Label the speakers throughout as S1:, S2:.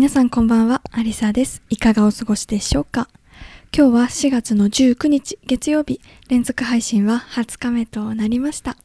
S1: 皆さんこんばんはアリサです。いかがお過ごしでしょうか？今日は4月の19日月曜日連続配信は20日目となりました。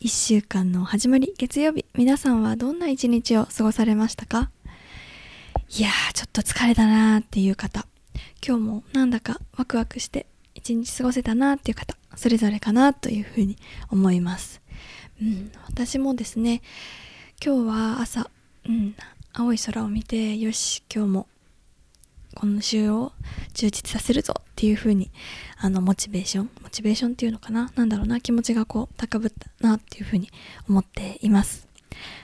S1: 1週間の始まり月曜日皆さんはどんな一日を過ごされましたか？いやーちょっと疲れたなーっていう方。今日もなんだかワクワクして一日過ごせたなーっていう方それぞれかなというふうに思います。うん私もですね今日は朝うん青い空を見てよし今日も今週を充実させるぞっていう風にあのモチベーションモチベーションっていうのかな？なんだろうな？気持ちがこう高ぶったなっていう風に思っています。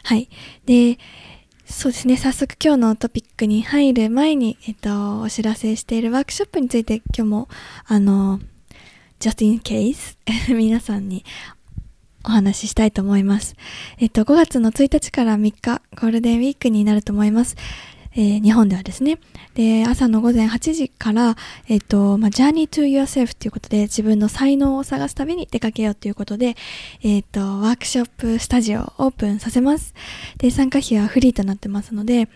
S1: はい。でそうですね。早速今日のトピックに入る前に、えっと、お知らせしているワークショップについて今日もあの just in case 皆さんにお話ししたいと思います。えっと、5月の1日から3日、ゴールデンウィークになると思います。えー、日本ではですね。で、朝の午前8時から、えっと、まあ、Journey to Yourself ということで、自分の才能を探すために出かけようということで、えっと、ワークショップスタジオをオープンさせます。で、参加費はフリーとなってますので、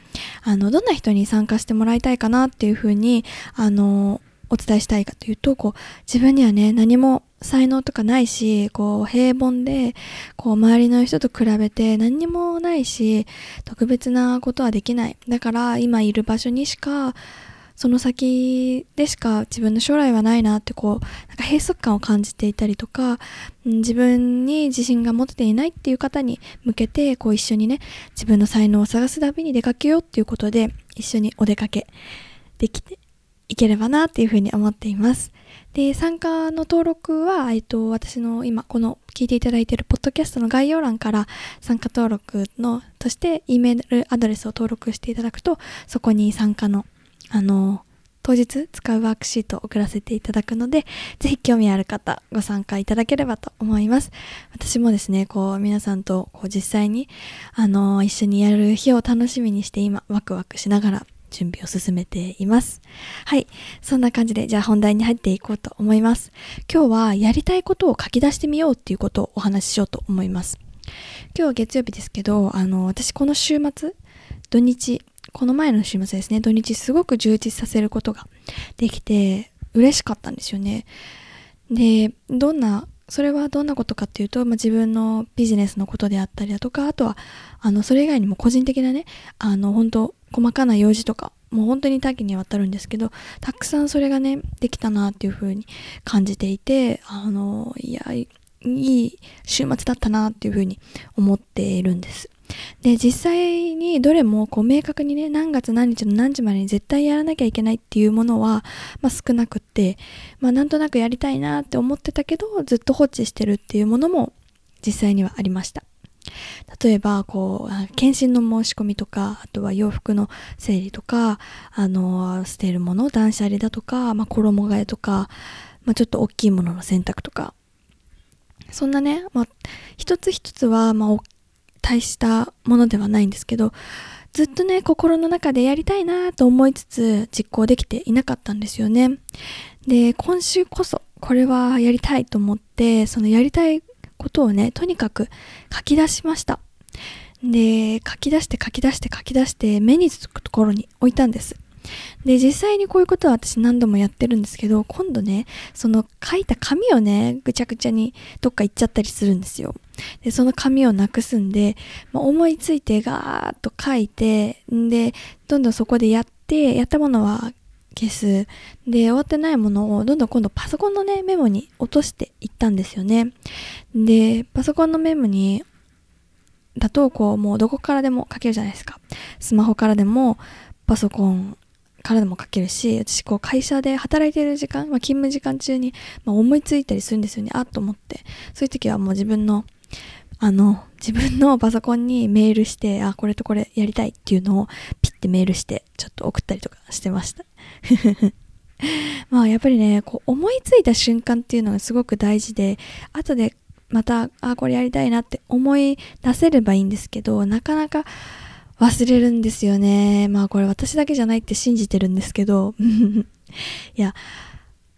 S1: あの、どんな人に参加してもらいたいかなっていうふうに、あの、お伝えしたいかというと、こう、自分にはね、何も才能とかないし、こう、平凡で、こう、周りの人と比べて何にもないし、特別なことはできない。だから、今いる場所にしか、その先でしか自分の将来はないなってこう、なんか閉塞感を感じていたりとか、自分に自信が持てていないっていう方に向けて、こう一緒にね、自分の才能を探すたびに出かけようっていうことで、一緒にお出かけできていければなっていうふうに思っています。で、参加の登録は、えっと、私の今、この聞いていただいているポッドキャストの概要欄から参加登録の、として、E メールアドレスを登録していただくと、そこに参加の、あの、当日使うワークシートを送らせていただくので、ぜひ興味ある方、ご参加いただければと思います。私もですね、こう、皆さんと、こう、実際に、あの、一緒にやる日を楽しみにして今、ワクワクしながら準備を進めています。はい。そんな感じで、じゃあ本題に入っていこうと思います。今日はやりたいことを書き出してみようっていうことをお話ししようと思います。今日は月曜日ですけど、あの、私この週末、土日、この前の週末ですね、土日すごく充実させることができて、嬉しかったんですよね。で、どんなそれはどんなことかっていうと、まあ、自分のビジネスのことであったりだとか、あとは、あの、それ以外にも個人的なね、あの、本当細かな用事とか、もう本当に多岐にわたるんですけど、たくさんそれがね、できたなっていう風に感じていて、あの、いや、いい週末だったなっていう風に思っているんです。で、実際にどれもこう明確にね、何月何日の何時までに絶対やらなきゃいけないっていうものは、まあ、少なくって、まあなんとなくやりたいなって思ってたけど、ずっと放置してるっていうものも実際にはありました。例えば、こう、検診の申し込みとか、あとは洋服の整理とか、あの、捨てるもの、断捨離だとか、まあ、衣替えとか、まあ、ちょっと大きいものの洗濯とか、そんなね、まあ、一つ一つは、まあ、大したものではないんですけど、ずっとね、心の中でやりたいなと思いつつ実行できていなかったんですよね。で、今週こそこれはやりたいと思って、そのやりたいことをね、とにかく書き出しました。で、書き出して書き出して書き出して目につくところに置いたんです。で、実際にこういうことは私何度もやってるんですけど、今度ね、その書いた紙をね、ぐちゃぐちゃにどっか行っちゃったりするんですよ。で、その紙をなくすんで、まあ、思いついてガーッと書いて、んで、どんどんそこでやって、やったものは消す。で、終わってないものをどんどん今度パソコンのね、メモに落としていったんですよね。で、パソコンのメモに、だとこう、もうどこからでも書けるじゃないですか。スマホからでも、パソコンからでも書けるし、私こう会社で働いてる時間、まあ、勤務時間中に、まあ、思いついたりするんですよね。あっと思って。そういう時はもう自分のあの、自分のパソコンにメールして、あ、これとこれやりたいっていうのをピッてメールして、ちょっと送ったりとかしてました。まあやっぱりね、こう思いついた瞬間っていうのがすごく大事で、後でまた、あ、これやりたいなって思い出せればいいんですけど、なかなか忘れるんですよね。まあこれ私だけじゃないって信じてるんですけど、いや、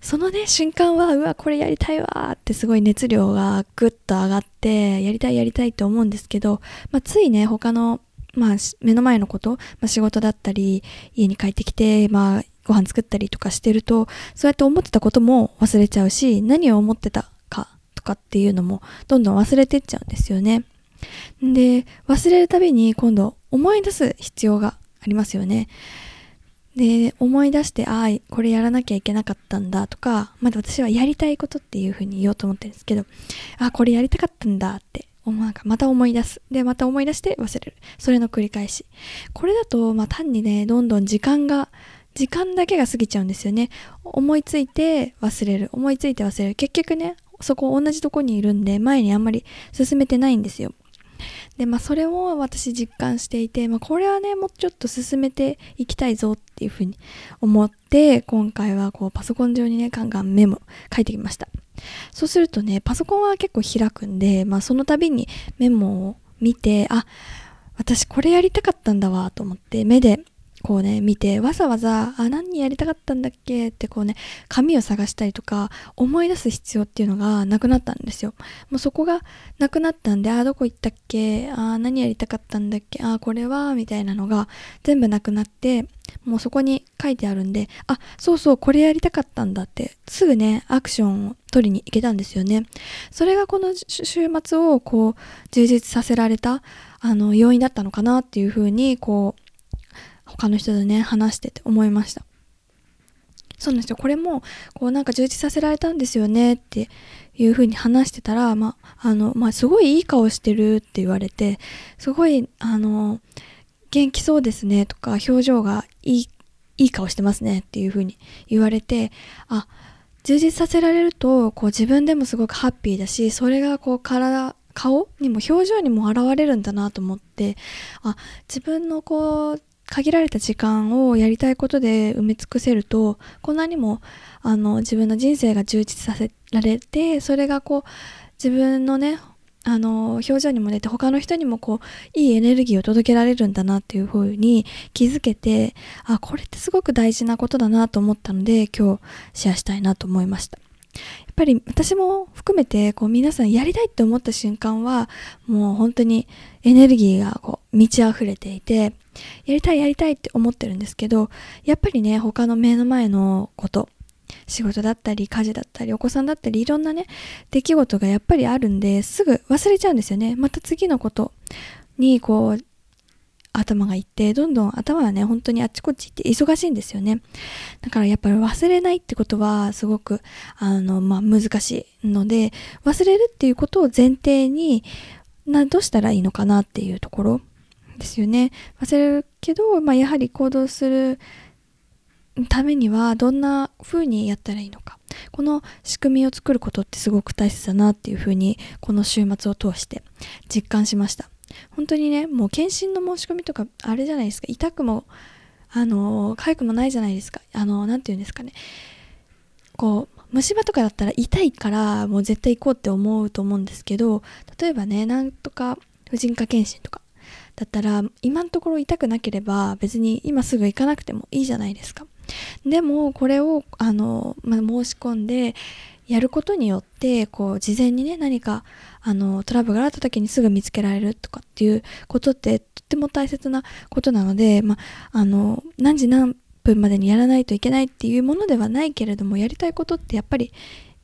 S1: そのね、瞬間は、うわ、これやりたいわってすごい熱量がぐっと上がって、やりたいやりたいって思うんですけど、まあついね、他の、まあ目の前のこと、まあ仕事だったり、家に帰ってきて、まあご飯作ったりとかしてると、そうやって思ってたことも忘れちゃうし、何を思ってたかとかっていうのもどんどん忘れてっちゃうんですよね。で、忘れるたびに今度思い出す必要がありますよね。で、思い出して、ああ、これやらなきゃいけなかったんだとか、まだ私はやりたいことっていうふうに言おうと思ってるんですけど、ああ、これやりたかったんだってなんかまた思い出す。で、また思い出して忘れる。それの繰り返し。これだと、まあ単にね、どんどん時間が、時間だけが過ぎちゃうんですよね。思いついて忘れる。思いついて忘れる。結局ね、そこ同じとこにいるんで、前にあんまり進めてないんですよ。で、まあそれを私実感していて、まあこれはね、もうちょっと進めていきたいぞっていうふうに思って、今回はこうパソコン上にね、ガンガンメモ書いてきました。そうするとね、パソコンは結構開くんで、まあその度にメモを見て、あ、私これやりたかったんだわと思って目でこうね、見て、わざわざ、あ、何やりたかったんだっけ？ってこうね、紙を探したりとか、思い出す必要っていうのがなくなったんですよ。もうそこがなくなったんで、あ、どこ行ったっけ？あ、何やりたかったんだっけ？あ、これは？みたいなのが全部なくなって、もうそこに書いてあるんで、あ、そうそう、これやりたかったんだって、すぐね、アクションを取りに行けたんですよね。それがこの週末をこう、充実させられた、あの、要因だったのかなっていうふうに、こう、他の人とね、話してて思いました。そうなんですよ。これも、こうなんか充実させられたんですよねっていう風に話してたら、まあ、の、まあ、すごいいい顔してるって言われて、すごい、あの、元気そうですねとか、表情がいい、いい顔してますねっていう風に言われて、あ、充実させられると、こう自分でもすごくハッピーだし、それがこう体、顔にも表情にも現れるんだなと思って、あ、自分のこう、限られた時間をやりたいことで埋め尽くせるとこんなにもあの自分の人生が充実させられてそれがこう自分のねあの表情にも出て他の人にもこういいエネルギーを届けられるんだなっていう風に気づけてあこれってすごく大事なことだなと思ったので今日シェアしたいなと思いました。やっぱり私も含めてこう皆さんやりたいって思った瞬間はもう本当にエネルギーがこう満ち溢れていてやりたいやりたいって思ってるんですけどやっぱりね他の目の前のこと仕事だったり家事だったりお子さんだったりいろんなね出来事がやっぱりあるんですぐ忘れちゃうんですよね。また次のことにこう頭がいってどんどん頭はね本当にあっちこっち行って忙しいんですよね。だからやっぱり忘れないってことはすごくあのまあ難しいので忘れるっていうことを前提になどうしたらいいのかなっていうところ。ですよね。忘れるけど、まあ、やはり行動するためにはどんな風にやったらいいのか。この仕組みを作ることってすごく大切だなっていう風にこの週末を通して実感しました。本当にねもう検診の申し込みとかあれじゃないですか。痛くもあの痒くもないじゃないですか。あの何て言うんですかね。こう虫歯とかだったら痛いからもう絶対行こうって思うと思うんですけど例えばねなんとか婦人科検診とかだったら今のところ痛くなければ別に今すぐ行かなくてもいいじゃないですか。でもこれをあの、まあ、申し込んでやることによってこう事前にね何かあのトラブルがあった時にすぐ見つけられるとかっていうことってとっても大切なことなので、まあ、あの何時何分までにやらないといけないっていうものではないけれどもやりたいことってやっぱり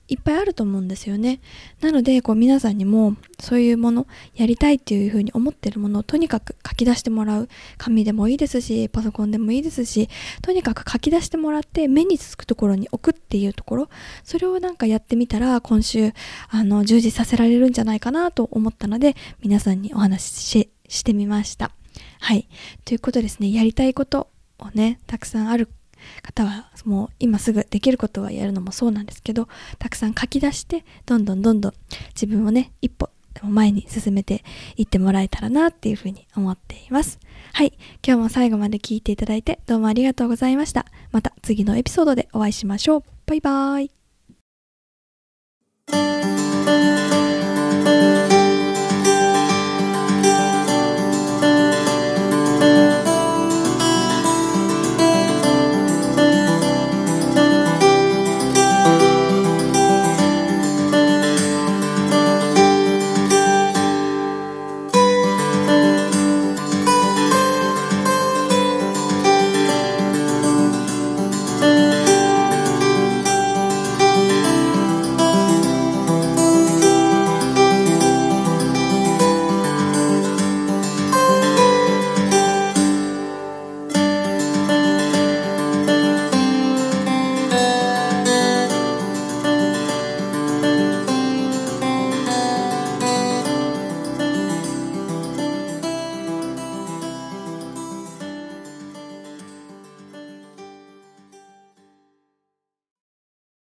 S1: いっぱいあると思うんですよね。なので、こう皆さんにもそういうもの、やりたいっていうふうに思ってるものをとにかく書き出してもらう。紙でもいいですし、パソコンでもいいですし、とにかく書き出してもらって目につくところに置くっていうところ、それをなんかやってみたら今週、あの、充実させられるんじゃないかなと思ったので、皆さんにお話ししてみました。はい。ということですね、やりたいことをね、たくさんある方はもう今すぐできることはやるのもそうなんですけどたくさん書き出してどんどんどんどん自分をね一歩でも前に進めていってもらえたらなっていうふうに思っています。はい。今日も最後まで聞いていただいてどうもありがとうございました。また次のエピソードでお会いしましょう。バイバーイ。